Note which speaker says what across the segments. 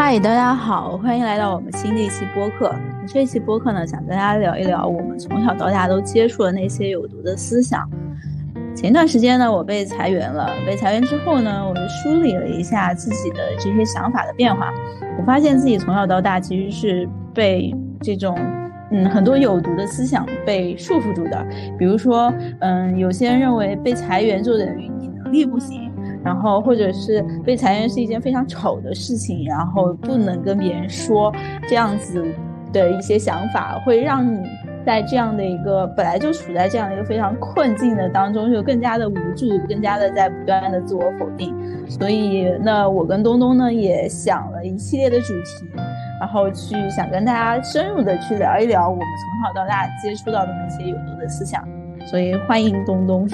Speaker 1: 嗨，大家好，欢迎来到我们新的一期播客。这一期播客呢，想跟大家聊一聊我们从小到大都接触的那些有毒的思想。前段时间呢，我被裁员了。被裁员之后呢，我就梳理了一下自己的这些想法的变化。我发现自己从小到大其实是被这种嗯很多有毒的思想被束缚住的。比如说，嗯，有些人认为被裁员就等于你能力不行。然后，或者是被裁员是一件非常丑的事情，然后不能跟别人说，这样子的一些想法，会让你在这样的一个本来就处在这样的一个非常困境的当中，就更加的无助，更加的在不断的自我否定。所以，那我跟东东呢，也想了一系列的主题，然后去想跟大家深入的去聊一聊我们从小到大接触到的那些有毒的思想。所以，欢迎东东。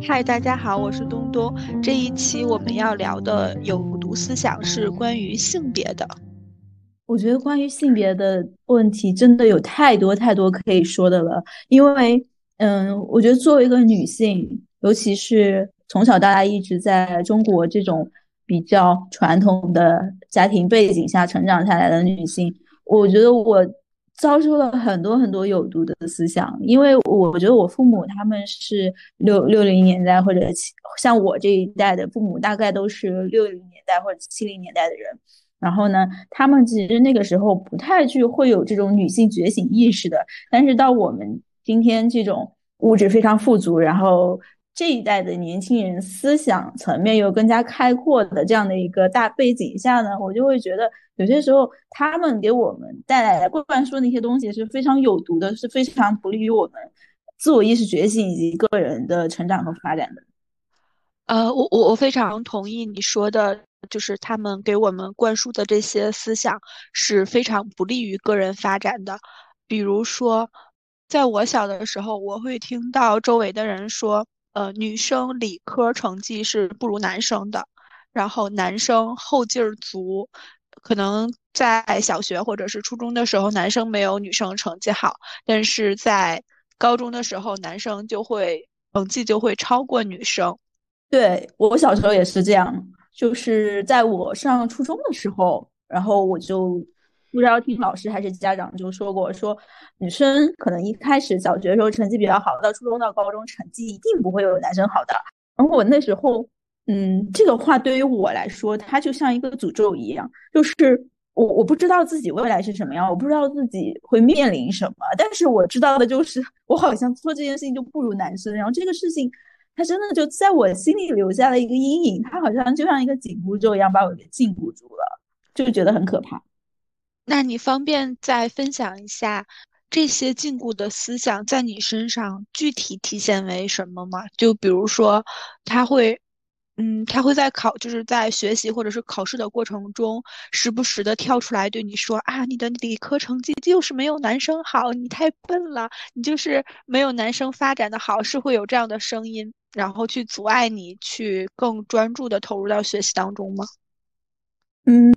Speaker 2: 嗨，大家好，我是东东。这一期我们要聊的有毒思想是关于性别的。
Speaker 1: 我觉得关于性别的问题，真的有太多太多可以说的了。因为，嗯，我觉得作为一个女性，尤其是从小到大一直在中国这种比较传统的家庭背景下成长下来的女性，我觉得我。遭受了很多很多有毒的思想，因为我觉得我父母他们是六六零年代或者像我这一代的父母，大概都是六零年代或者七零年代的人。然后呢，他们其实那个时候不太去会有这种女性觉醒意识的。但是到我们今天这种物质非常富足，然后。这一代的年轻人思想层面又更加开阔的这样的一个大背景下呢，我就会觉得有些时候他们给我们带来的灌输那些东西是非常有毒的，是非常不利于我们自我意识觉醒以及个人的成长和发展的。
Speaker 2: 呃，我我我非常同意你说的，就是他们给我们灌输的这些思想是非常不利于个人发展的。比如说，在我小的时候，我会听到周围的人说。呃，女生理科成绩是不如男生的，然后男生后劲儿足，可能在小学或者是初中的时候，男生没有女生成绩好，但是在高中的时候，男生就会成绩就会超过女生。
Speaker 1: 对我小时候也是这样，就是在我上初中的时候，然后我就。不知道听老师还是家长就说过，说女生可能一开始小学的时候成绩比较好，到初中到高中成绩一定不会有男生好的。然后我那时候，嗯，这个话对于我来说，它就像一个诅咒一样，就是我我不知道自己未来是什么样，我不知道自己会面临什么，但是我知道的就是我好像做这件事情就不如男生。然后这个事情，它真的就在我心里留下了一个阴影，它好像就像一个紧箍咒一样把我给禁锢住了，就觉得很可怕。
Speaker 2: 那你方便再分享一下这些禁锢的思想在你身上具体体现为什么吗？就比如说，他会，嗯，他会在考，就是在学习或者是考试的过程中，时不时的跳出来对你说啊，你的理科成绩就是没有男生好，你太笨了，你就是没有男生发展的好，是会有这样的声音，然后去阻碍你去更专注的投入到学习当中吗？
Speaker 1: 嗯，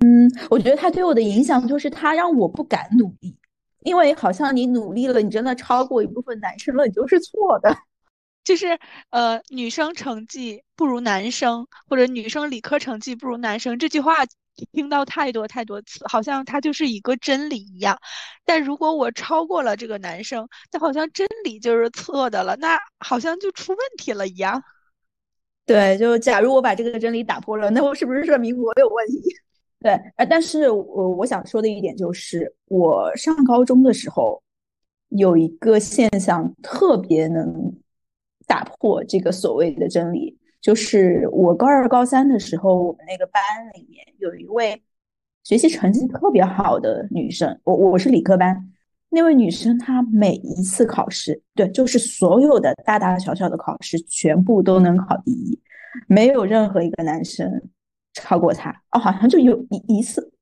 Speaker 1: 我觉得他对我的影响就是他让我不敢努力，因为好像你努力了，你真的超过一部分男生了，你就是错的。
Speaker 2: 就是呃，女生成绩不如男生，或者女生理科成绩不如男生，这句话听到太多太多次，好像它就是一个真理一样。但如果我超过了这个男生，那好像真理就是错的了，那好像就出问题了一样。
Speaker 1: 对，就假如我把这个真理打破了，那我是不是说明我有问题？对，呃，但是我我想说的一点就是，我上高中的时候有一个现象特别能打破这个所谓的真理，就是我高二、高三的时候，我们那个班里面有一位学习成绩特别好的女生，我我是理科班，那位女生她每一次考试，对，就是所有的大大小小的考试，全部都能考第一，没有任何一个男生。超过他哦，好像就有一一次，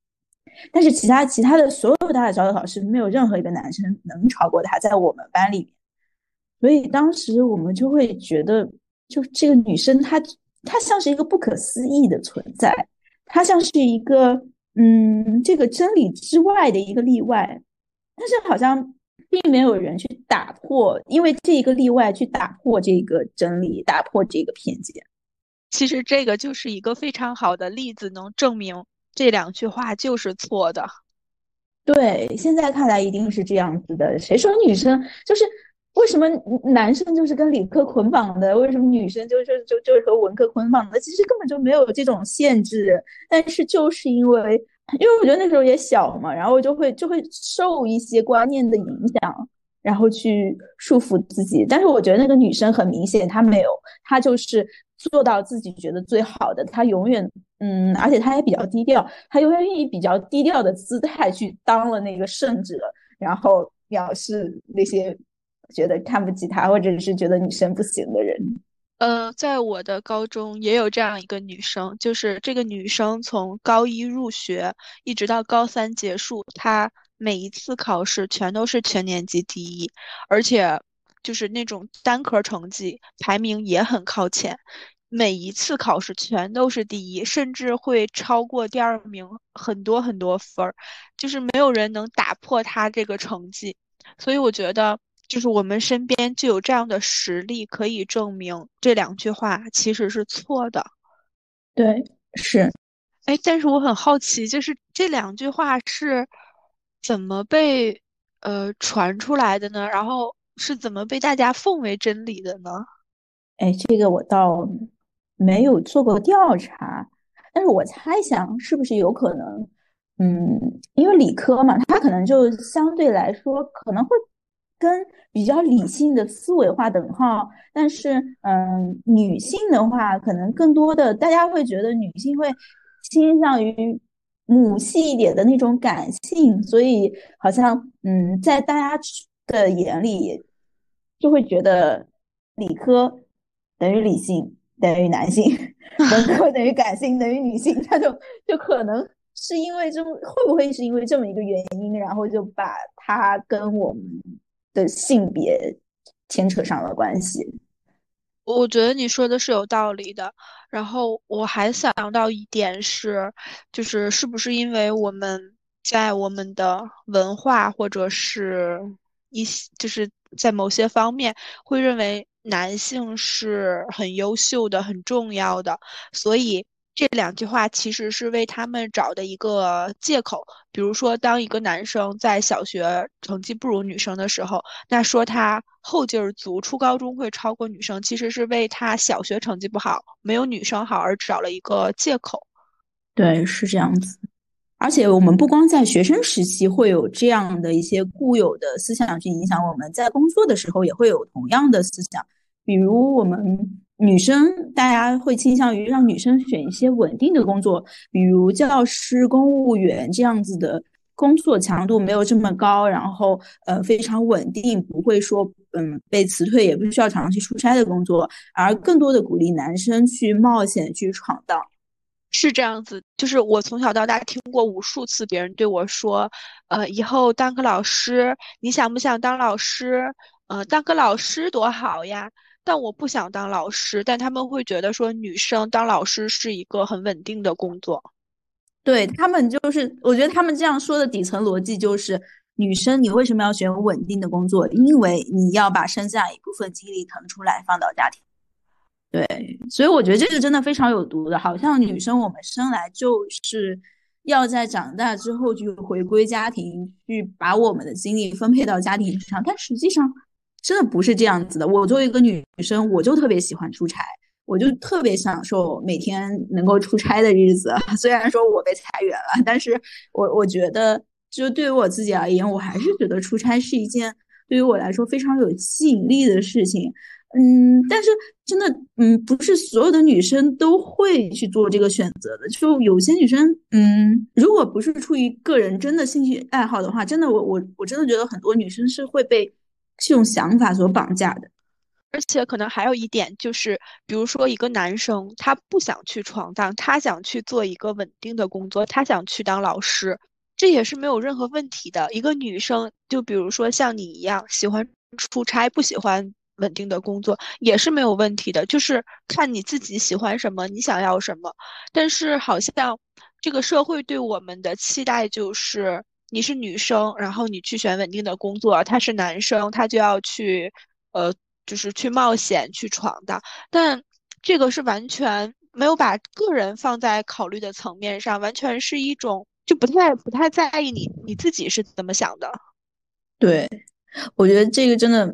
Speaker 1: 但是其他其他的所有大大小小考试没有任何一个男生能超过他，在我们班里面，所以当时我们就会觉得，就这个女生她她像是一个不可思议的存在，她像是一个嗯这个真理之外的一个例外，但是好像并没有人去打破，因为这一个例外去打破这个真理，打破这个偏见。
Speaker 2: 其实这个就是一个非常好的例子，能证明这两句话就是错的。
Speaker 1: 对，现在看来一定是这样子的。谁说女生就是为什么男生就是跟理科捆绑的？为什么女生就是就就是和文科捆绑的？其实根本就没有这种限制。但是就是因为，因为我觉得那时候也小嘛，然后就会就会受一些观念的影响，然后去束缚自己。但是我觉得那个女生很明显，她没有，她就是做到自己觉得最好的，她永远。嗯，而且她也比较低调，她永远以比较低调的姿态去当了那个圣者，然后藐视那些觉得看不起她或者是觉得女生不行的人。
Speaker 2: 呃，在我的高中也有这样一个女生，就是这个女生从高一入学一直到高三结束，她每一次考试全都是全年级第一，而且就是那种单科成绩排名也很靠前。每一次考试全都是第一，甚至会超过第二名很多很多分儿，就是没有人能打破他这个成绩。所以我觉得，就是我们身边就有这样的实例，可以证明这两句话其实是错的。
Speaker 1: 对，是。
Speaker 2: 哎，但是我很好奇，就是这两句话是怎么被呃传出来的呢？然后是怎么被大家奉为真理的呢？
Speaker 1: 哎，这个我倒。没有做过调查，但是我猜想是不是有可能，嗯，因为理科嘛，它可能就相对来说可能会跟比较理性的思维划等号，但是，嗯，女性的话，可能更多的大家会觉得女性会倾向于母系一点的那种感性，所以好像，嗯，在大家的眼里就会觉得理科等于理性。等于男性，文科等于感性等于女性，他就就可能是因为这么会不会是因为这么一个原因，然后就把他跟我们的性别牵扯上了关系。
Speaker 2: 我觉得你说的是有道理的。然后我还想到一点是，就是是不是因为我们在我们的文化或者是一些就是在某些方面会认为。男性是很优秀的、很重要的，所以这两句话其实是为他们找的一个借口。比如说，当一个男生在小学成绩不如女生的时候，那说他后劲儿足，初高中会超过女生，其实是为他小学成绩不好、没有女生好而找了一个借口。
Speaker 1: 对，是这样子。而且我们不光在学生时期会有这样的一些固有的思想去影响我们，在工作的时候也会有同样的思想。比如我们女生，大家会倾向于让女生选一些稳定的工作，比如教师、公务员这样子的工作强度没有这么高，然后呃非常稳定，不会说嗯被辞退，也不需要常常去出差的工作，而更多的鼓励男生去冒险、去闯荡。
Speaker 2: 是这样子，就是我从小到大听过无数次别人对我说，呃，以后当个老师，你想不想当老师？呃，当个老师多好呀。但我不想当老师，但他们会觉得说女生当老师是一个很稳定的工作。
Speaker 1: 对他们就是，我觉得他们这样说的底层逻辑就是，女生你为什么要选稳定的工作？因为你要把剩下一部分精力腾出来放到家庭。对，所以我觉得这个真的非常有毒的，好像女生我们生来就是要在长大之后去回归家庭，去把我们的精力分配到家庭上，但实际上。真的不是这样子的。我作为一个女生，我就特别喜欢出差，我就特别享受每天能够出差的日子。虽然说我被裁员了，但是我我觉得，就对于我自己而言，我还是觉得出差是一件对于我来说非常有吸引力的事情。嗯，但是真的，嗯，不是所有的女生都会去做这个选择的。就有些女生，嗯，如果不是出于个人真的兴趣爱好的话，真的，我我我真的觉得很多女生是会被。这种想法所绑架的，
Speaker 2: 而且可能还有一点就是，比如说一个男生他不想去闯荡，他想去做一个稳定的工作，他想去当老师，这也是没有任何问题的。一个女生，就比如说像你一样喜欢出差，不喜欢稳定的工作，也是没有问题的。就是看你自己喜欢什么，你想要什么。但是好像这个社会对我们的期待就是。你是女生，然后你去选稳定的工作，他是男生，他就要去，呃，就是去冒险去闯荡。但这个是完全没有把个人放在考虑的层面上，完全是一种就不太不太在意你你自己是怎么想的。
Speaker 1: 对，我觉得这个真的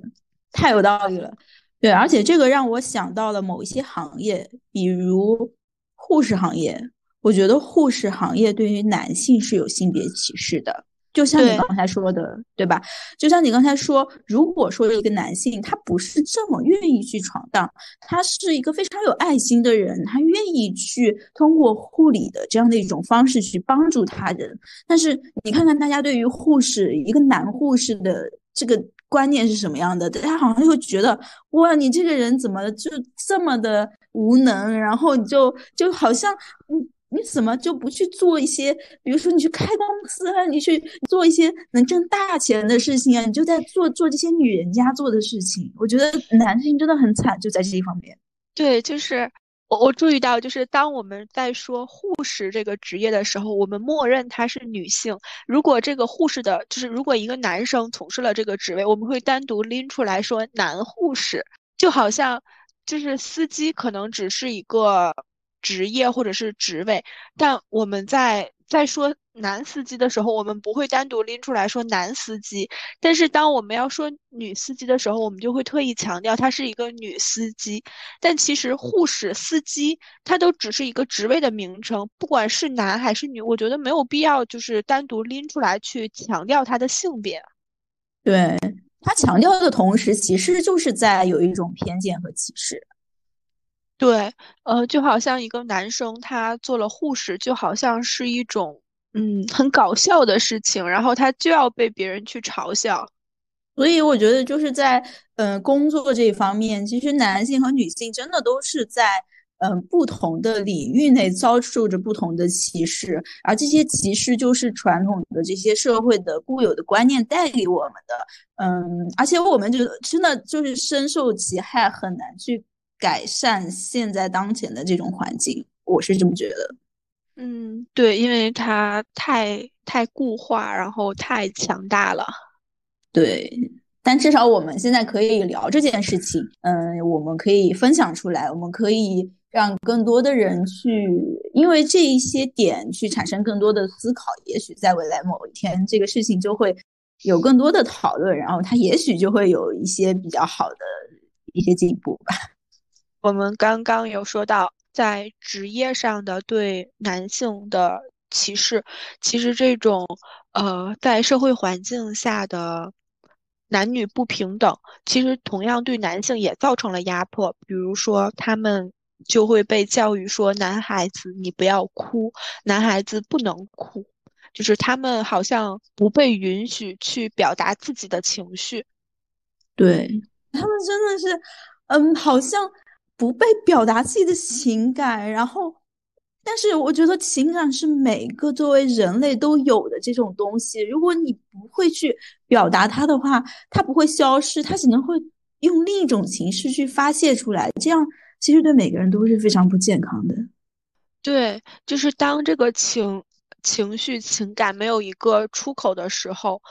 Speaker 1: 太有道理了。对，而且这个让我想到了某一些行业，比如护士行业。我觉得护士行业对于男性是有性别歧视的。就像你刚才说的，对吧？就像你刚才说，如果说一个男性他不是这么愿意去闯荡，他是一个非常有爱心的人，他愿意去通过护理的这样的一种方式去帮助他人。但是你看看大家对于护士一个男护士的这个观念是什么样的？大家好像又觉得哇，你这个人怎么就这么的无能？然后你就就好像嗯。你怎么就不去做一些，比如说你去开公司啊，你去做一些能挣大钱的事情啊？你就在做做这些女人家做的事情。我觉得男性真的很惨，就在这一方面。
Speaker 2: 对，就是我我注意到，就是当我们在说护士这个职业的时候，我们默认她是女性。如果这个护士的，就是如果一个男生从事了这个职位，我们会单独拎出来说男护士，就好像就是司机可能只是一个。职业或者是职位，但我们在在说男司机的时候，我们不会单独拎出来说男司机。但是当我们要说女司机的时候，我们就会特意强调她是一个女司机。但其实护士、司机，它都只是一个职位的名称，不管是男还是女，我觉得没有必要就是单独拎出来去强调他的性别。
Speaker 1: 对他强调的同时，其实就是在有一种偏见和歧视。
Speaker 2: 对，呃，就好像一个男生他做了护士，就好像是一种嗯很搞笑的事情，然后他就要被别人去嘲笑。
Speaker 1: 所以我觉得就是在嗯工作这方面，其实男性和女性真的都是在嗯不同的领域内遭受着不同的歧视，而这些歧视就是传统的这些社会的固有的观念带给我们的。嗯，而且我们就真的就是深受其害，很难去。改善现在当前的这种环境，我是这么觉得。
Speaker 2: 嗯，对，因为它太太固化，然后太强大了。
Speaker 1: 对，但至少我们现在可以聊这件事情。嗯，我们可以分享出来，我们可以让更多的人去，因为这一些点去产生更多的思考。也许在未来某一天，这个事情就会有更多的讨论，然后它也许就会有一些比较好的一些进步吧。
Speaker 2: 我们刚刚有说到，在职业上的对男性的歧视，其实这种呃，在社会环境下的男女不平等，其实同样对男性也造成了压迫。比如说，他们就会被教育说：“男孩子你不要哭，男孩子不能哭。”就是他们好像不被允许去表达自己的情绪。
Speaker 1: 对他们真的是，嗯，好像。不被表达自己的情感，然后，但是我觉得情感是每个作为人类都有的这种东西。如果你不会去表达它的话，它不会消失，它只能会用另一种形式去发泄出来。这样其实对每个人都是非常不健康的。
Speaker 2: 对，就是当这个情情绪情感没有一个出口的时候，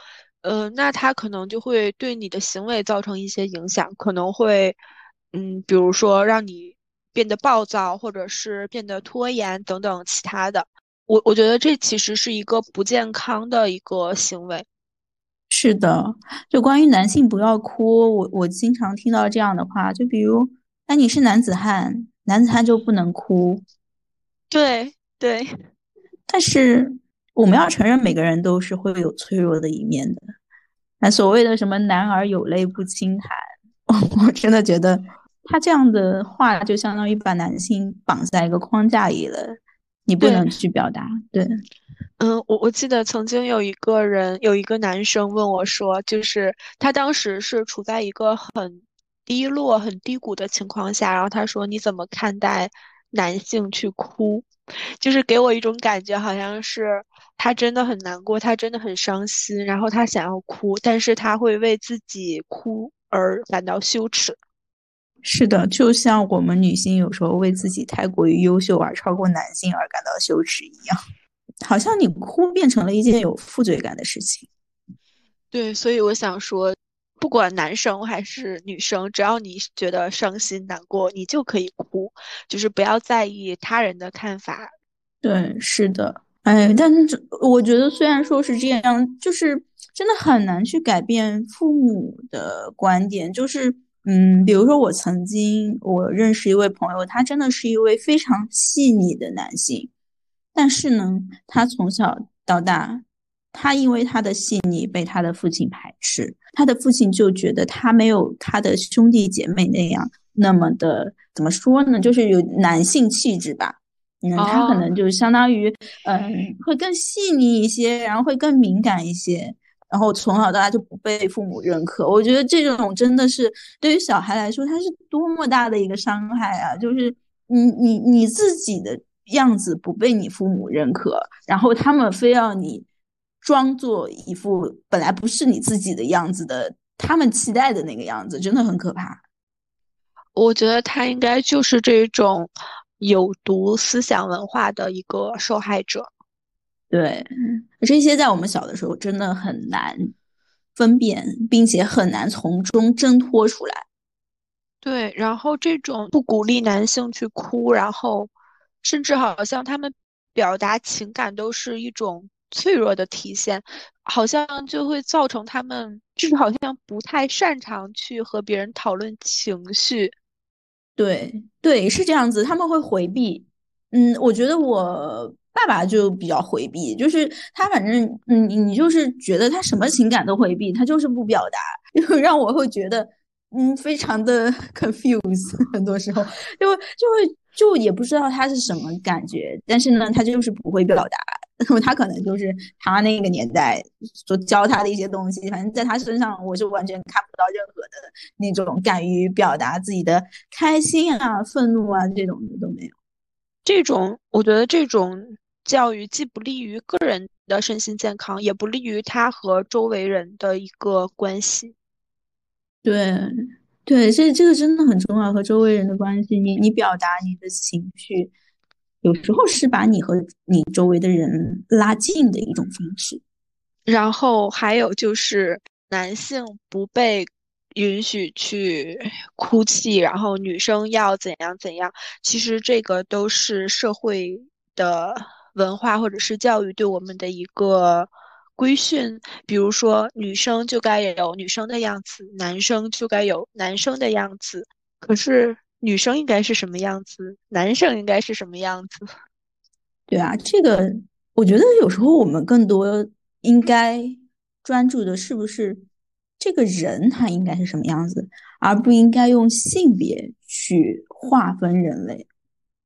Speaker 2: 呃，那它可能就会对你的行为造成一些影响，可能会。嗯，比如说让你变得暴躁，或者是变得拖延等等其他的，我我觉得这其实是一个不健康的一个行为。
Speaker 1: 是的，就关于男性不要哭，我我经常听到这样的话，就比如，那你是男子汉，男子汉就不能哭。
Speaker 2: 对对，
Speaker 1: 但是我们要承认，每个人都是会有脆弱的一面的。那所谓的什么“男儿有泪不轻弹 ”，我真的觉得。他这样的话，就相当于把男性绑在一个框架里了，你不能去表达。对，
Speaker 2: 嗯，我我记得曾经有一个人，有一个男生问我说，就是他当时是处在一个很低落、很低谷的情况下，然后他说：“你怎么看待男性去哭？”就是给我一种感觉，好像是他真的很难过，他真的很伤心，然后他想要哭，但是他会为自己哭而感到羞耻。
Speaker 1: 是的，就像我们女性有时候为自己太过于优秀而超过男性而感到羞耻一样，好像你哭变成了一件有负罪感的事情。
Speaker 2: 对，所以我想说，不管男生还是女生，只要你觉得伤心难过，你就可以哭，就是不要在意他人的看法。
Speaker 1: 对，是的，哎，但是我觉得虽然说是这样，就是真的很难去改变父母的观点。就是，嗯，比如说我曾经我认识一位朋友，他真的是一位非常细腻的男性，但是呢，他从小到大。他因为他的细腻被他的父亲排斥，他的父亲就觉得他没有他的兄弟姐妹那样那么的怎么说呢？就是有男性气质吧。嗯，他可能就相当于嗯会更细腻一些，然后会更敏感一些，然后从小到大就不被父母认可。我觉得这种真的是对于小孩来说，他是多么大的一个伤害啊！就是你你你自己的样子不被你父母认可，然后他们非要你。装作一副本来不是你自己的样子的，他们期待的那个样子，真的很可怕。
Speaker 2: 我觉得他应该就是这种有毒思想文化的一个受害者。
Speaker 1: 对，这些在我们小的时候真的很难分辨，并且很难从中挣脱出来。
Speaker 2: 对，然后这种不鼓励男性去哭，然后甚至好像他们表达情感都是一种。脆弱的体现，好像就会造成他们就是好像不太擅长去和别人讨论情绪。
Speaker 1: 对对，是这样子，他们会回避。嗯，我觉得我爸爸就比较回避，就是他反正嗯，你就是觉得他什么情感都回避，他就是不表达，就让我会觉得嗯，非常的 confuse。很多时候就就会就也不知道他是什么感觉，但是呢，他就是不会表达。他可能就是他那个年代所教他的一些东西，反正在他身上，我是完全看不到任何的那种敢于表达自己的开心啊、愤怒啊这种的都没有。
Speaker 2: 这种我觉得这种教育既不利于个人的身心健康，也不利于他和周围人的一个关系。
Speaker 1: 对，对，这这个真的很重要，和周围人的关系，你你表达你的情绪。有时候是把你和你周围的人拉近的一种方式，
Speaker 2: 然后还有就是男性不被允许去哭泣，然后女生要怎样怎样。其实这个都是社会的文化或者是教育对我们的一个规训。比如说，女生就该有女生的样子，男生就该有男生的样子。可是。女生应该是什么样子？男生应该是什么样子？
Speaker 1: 对啊，这个我觉得有时候我们更多应该专注的是不是这个人他应该是什么样子，而不应该用性别去划分人类。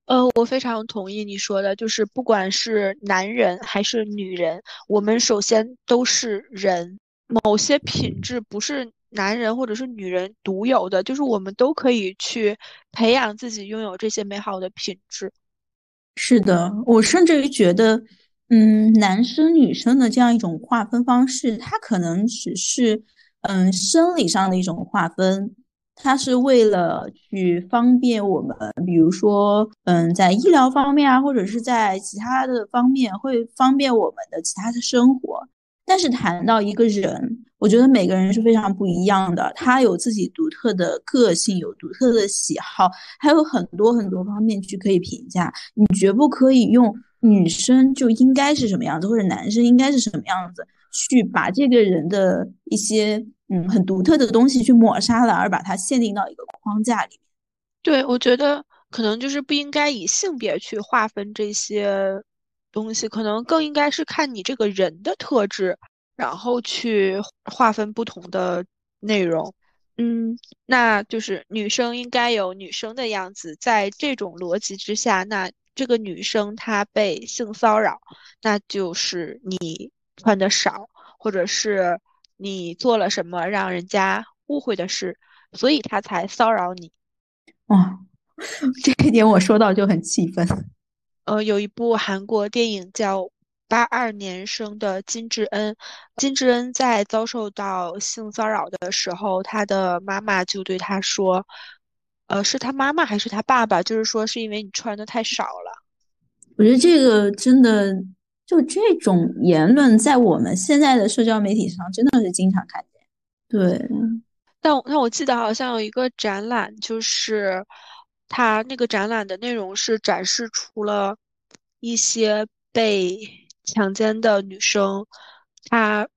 Speaker 2: 呃，我非常同意你说的，就是不管是男人还是女人，我们首先都是人，某些品质不是。男人或者是女人独有的，就是我们都可以去培养自己拥有这些美好的品质。
Speaker 1: 是的，我甚至于觉得，嗯，男生女生的这样一种划分方式，它可能只是嗯生理上的一种划分，它是为了去方便我们，比如说嗯在医疗方面啊，或者是在其他的方面会方便我们的其他的生活。但是谈到一个人，我觉得每个人是非常不一样的，他有自己独特的个性，有独特的喜好，还有很多很多方面去可以评价。你绝不可以用女生就应该是什么样子，或者男生应该是什么样子，去把这个人的一些嗯很独特的东西去抹杀了，而把它限定到一个框架里面。
Speaker 2: 对，我觉得可能就是不应该以性别去划分这些。东西可能更应该是看你这个人的特质，然后去划分不同的内容。嗯，那就是女生应该有女生的样子，在这种逻辑之下，那这个女生她被性骚扰，那就是你穿的少，或者是你做了什么让人家误会的事，所以他才骚扰你。
Speaker 1: 哦，这一点我说到就很气愤。
Speaker 2: 呃，有一部韩国电影叫《八二年生的金智恩》，金智恩在遭受到性骚扰的时候，他的妈妈就对他说：“呃，是他妈妈还是他爸爸？就是说是因为你穿的太少了。”
Speaker 1: 我觉得这个真的，就这种言论在我们现在的社交媒体上真的是经常看见。对，
Speaker 2: 但但我记得好像有一个展览，就是它那个展览的内容是展示出了一些被强奸的女生，她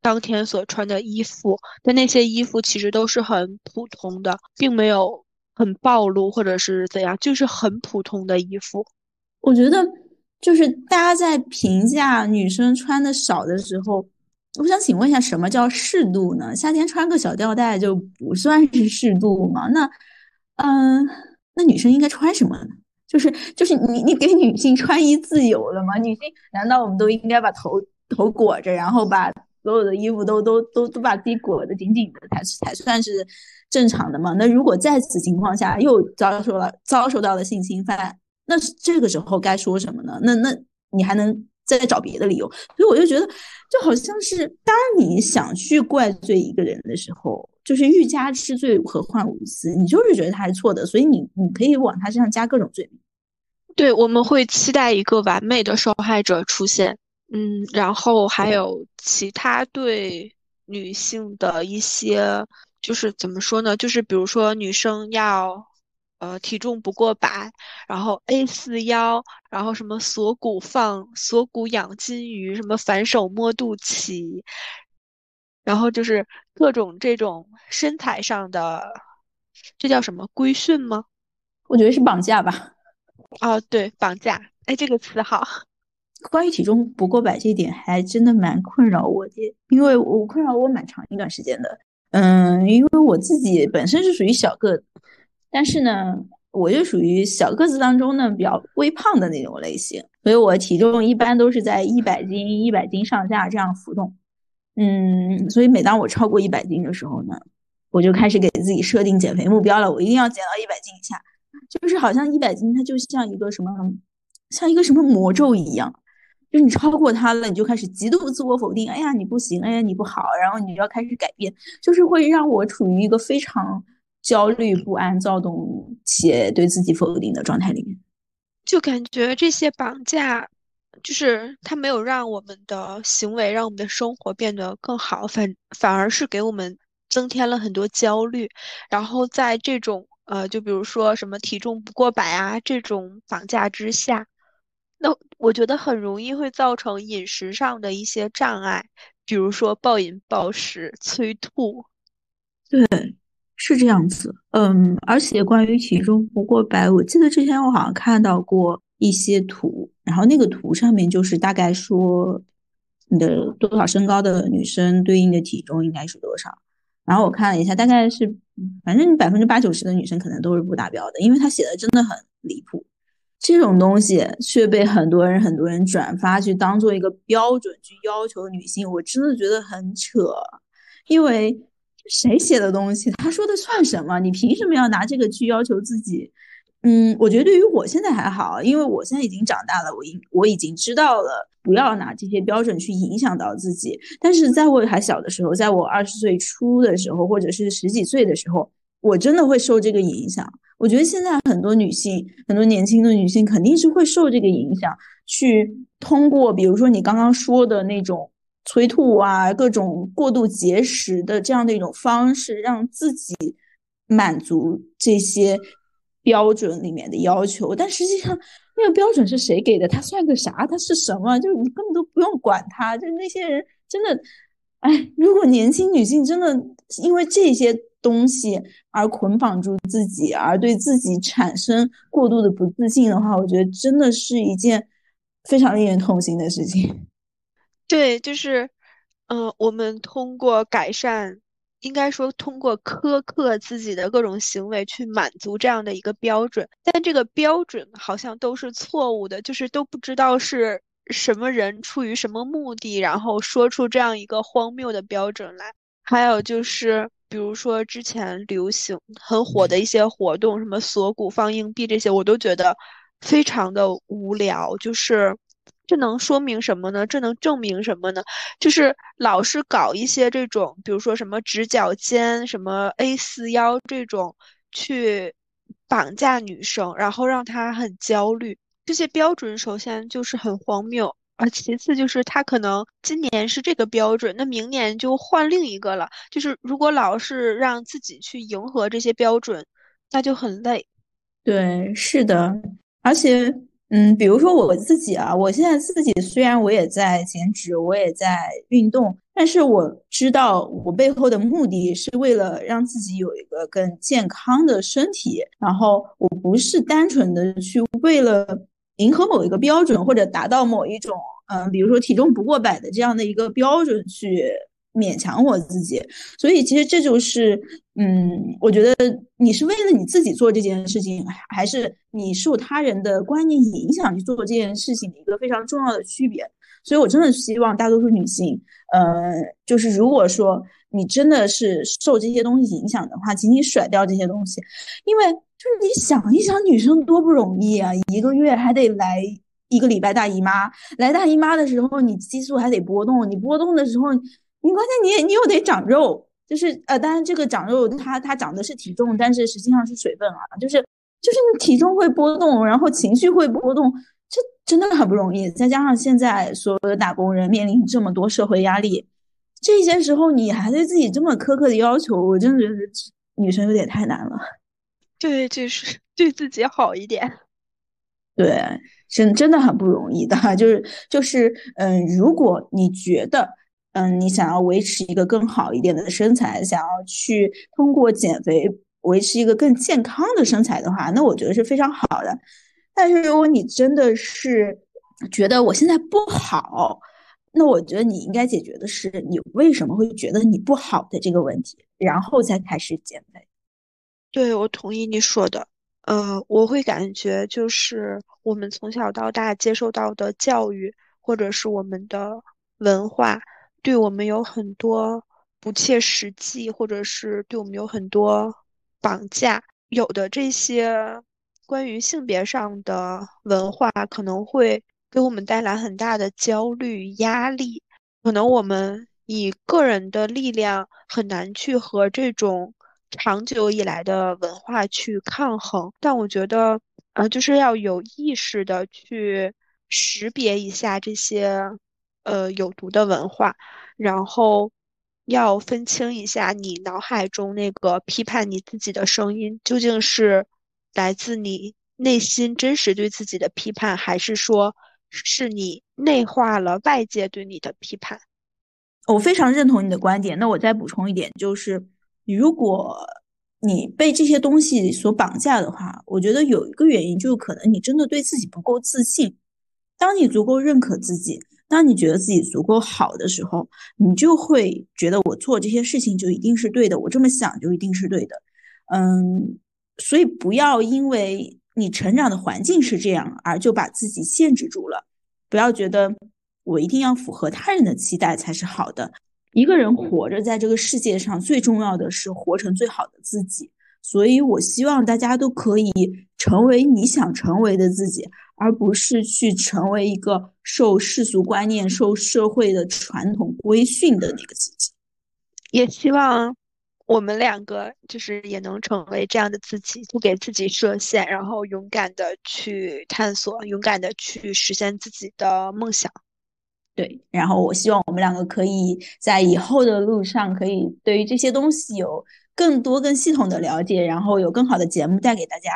Speaker 2: 当天所穿的衣服，但那些衣服其实都是很普通的，并没有很暴露或者是怎样，就是很普通的衣服。
Speaker 1: 我觉得，就是大家在评价女生穿的少的时候。我想请问一下，什么叫适度呢？夏天穿个小吊带就不算是适度吗？那，嗯，那女生应该穿什么呢？就是就是你你给女性穿衣自由了吗？女性难道我们都应该把头头裹着，然后把所有的衣服都都都都把自己裹得紧紧的才才算是正常的吗？那如果在此情况下又遭受了遭受到了性侵犯，那这个时候该说什么呢？那那你还能？再找别的理由，所以我就觉得，就好像是当你想去怪罪一个人的时候，就是欲加之罪，何患无辞？你就是觉得他是错的，所以你你可以往他身上加各种罪名。
Speaker 2: 对，我们会期待一个完美的受害者出现，嗯，然后还有其他对女性的一些，就是怎么说呢？就是比如说女生要。呃，体重不过百，然后 A 四腰，然后什么锁骨放锁骨养金鱼，什么反手摸肚脐，然后就是各种这种身材上的，这叫什么规训吗？
Speaker 1: 我觉得是绑架吧。
Speaker 2: 哦，对，绑架。哎，这个词好。
Speaker 1: 关于体重不过百这一点，还真的蛮困扰我的，因为我困扰我蛮长一段时间的。嗯，因为我自己本身是属于小个。但是呢，我就属于小个子当中呢比较微胖的那种类型，所以我体重一般都是在一百斤、一百斤上下这样浮动。嗯，所以每当我超过一百斤的时候呢，我就开始给自己设定减肥目标了，我一定要减到一百斤以下。就是好像一百斤它就像一个什么，像一个什么魔咒一样，就是你超过它了，你就开始极度自我否定，哎呀你不行，哎呀你不好，然后你就要开始改变，就是会让我处于一个非常。焦虑不安、躁动且对自己否定的状态里面，
Speaker 2: 就感觉这些绑架，就是它没有让我们的行为、让我们的生活变得更好，反反而是给我们增添了很多焦虑。然后在这种呃，就比如说什么体重不过百啊这种绑架之下，那我觉得很容易会造成饮食上的一些障碍，比如说暴饮暴食、催吐。
Speaker 1: 对。是这样子，嗯，而且关于体重不过百，我记得之前我好像看到过一些图，然后那个图上面就是大概说你的多少身高的女生对应的体重应该是多少，然后我看了一下，大概是反正百分之八九十的女生可能都是不达标的，因为他写的真的很离谱，这种东西却被很多人很多人转发去当做一个标准去要求女性，我真的觉得很扯，因为。谁写的东西？他说的算什么？你凭什么要拿这个去要求自己？嗯，我觉得对于我现在还好，因为我现在已经长大了，我已我已经知道了不要拿这些标准去影响到自己。但是在我还小的时候，在我二十岁初的时候，或者是十几岁的时候，我真的会受这个影响。我觉得现在很多女性，很多年轻的女性肯定是会受这个影响，去通过比如说你刚刚说的那种。催吐啊，各种过度节食的这样的一种方式，让自己满足这些标准里面的要求。但实际上，那个标准是谁给的？他算个啥？他是什么？就你根本都不用管他。就那些人真的，哎，如果年轻女性真的因为这些东西而捆绑住自己，而对自己产生过度的不自信的话，我觉得真的是一件非常令人痛心的事情。
Speaker 2: 对，就是，嗯，我们通过改善，应该说通过苛刻自己的各种行为去满足这样的一个标准，但这个标准好像都是错误的，就是都不知道是什么人出于什么目的，然后说出这样一个荒谬的标准来。还有就是，比如说之前流行很火的一些活动，什么锁骨放硬币这些，我都觉得非常的无聊，就是。这能说明什么呢？这能证明什么呢？就是老是搞一些这种，比如说什么直角肩、什么 A 四腰这种，去绑架女生，然后让她很焦虑。这些标准首先就是很荒谬，啊，其次就是他可能今年是这个标准，那明年就换另一个了。就是如果老是让自己去迎合这些标准，那就很累。
Speaker 1: 对，是的，而且，嗯，比如说我自己啊，我现在自己虽然我也在减脂，我也在运动，但是我知道我背后的目的是为了让自己有一个更健康的身体，然后我不是单纯的去为了。迎合某一个标准，或者达到某一种，嗯，比如说体重不过百的这样的一个标准去勉强我自己，所以其实这就是，嗯，我觉得你是为了你自己做这件事情，还是你受他人的观念影响去做这件事情的一个非常重要的区别。所以我真的希望大多数女性，呃，就是如果说你真的是受这些东西影响的话，请你甩掉这些东西，因为。就是你想一想，女生多不容易啊！一个月还得来一个礼拜大姨妈，来大姨妈的时候，你激素还得波动，你波动的时候，你关键你也你又得长肉，就是呃，当然这个长肉它它长的是体重，但是实际上是水分啊，就是就是你体重会波动，然后情绪会波动，这真的很不容易。再加上现在所有的打工人面临这么多社会压力，这些时候你还对自己这么苛刻的要求，我真的觉得女生有点太难了。
Speaker 2: 对，就是对自己好一点。
Speaker 1: 对，真真的很不容易的，就是就是，嗯，如果你觉得，嗯，你想要维持一个更好一点的身材，想要去通过减肥维持一个更健康的身材的话，那我觉得是非常好的。但是如果你真的是觉得我现在不好，那我觉得你应该解决的是你为什么会觉得你不好的这个问题，然后再开始减肥。
Speaker 2: 对，我同意你说的。呃，我会感觉就是我们从小到大接受到的教育，或者是我们的文化，对我们有很多不切实际，或者是对我们有很多绑架。有的这些关于性别上的文化，可能会给我们带来很大的焦虑压力。可能我们以个人的力量很难去和这种。长久以来的文化去抗衡，但我觉得，呃，就是要有意识的去识别一下这些，呃，有毒的文化，然后要分清一下你脑海中那个批判你自己的声音，究竟是来自你内心真实对自己的批判，还是说是你内化了外界对你的批判？
Speaker 1: 我非常认同你的观点。那我再补充一点，就是。如果你被这些东西所绑架的话，我觉得有一个原因就是可能你真的对自己不够自信。当你足够认可自己，当你觉得自己足够好的时候，你就会觉得我做这些事情就一定是对的，我这么想就一定是对的。嗯，所以不要因为你成长的环境是这样而就把自己限制住了。不要觉得我一定要符合他人的期待才是好的。一个人活着在这个世界上，最重要的是活成最好的自己。所以，我希望大家都可以成为你想成为的自己，而不是去成为一个受世俗观念、受社会的传统规训的那个自己。
Speaker 2: 也希望我们两个就是也能成为这样的自己，不给自己设限，然后勇敢的去探索，勇敢的去实现自己的梦想。
Speaker 1: 对，然后我希望我们两个可以在以后的路上，可以对于这些东西有更多、更系统的了解，然后有更好的节目带给大家。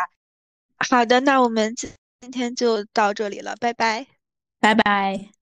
Speaker 2: 好的，那我们今今天就到这里了，拜拜，
Speaker 1: 拜拜。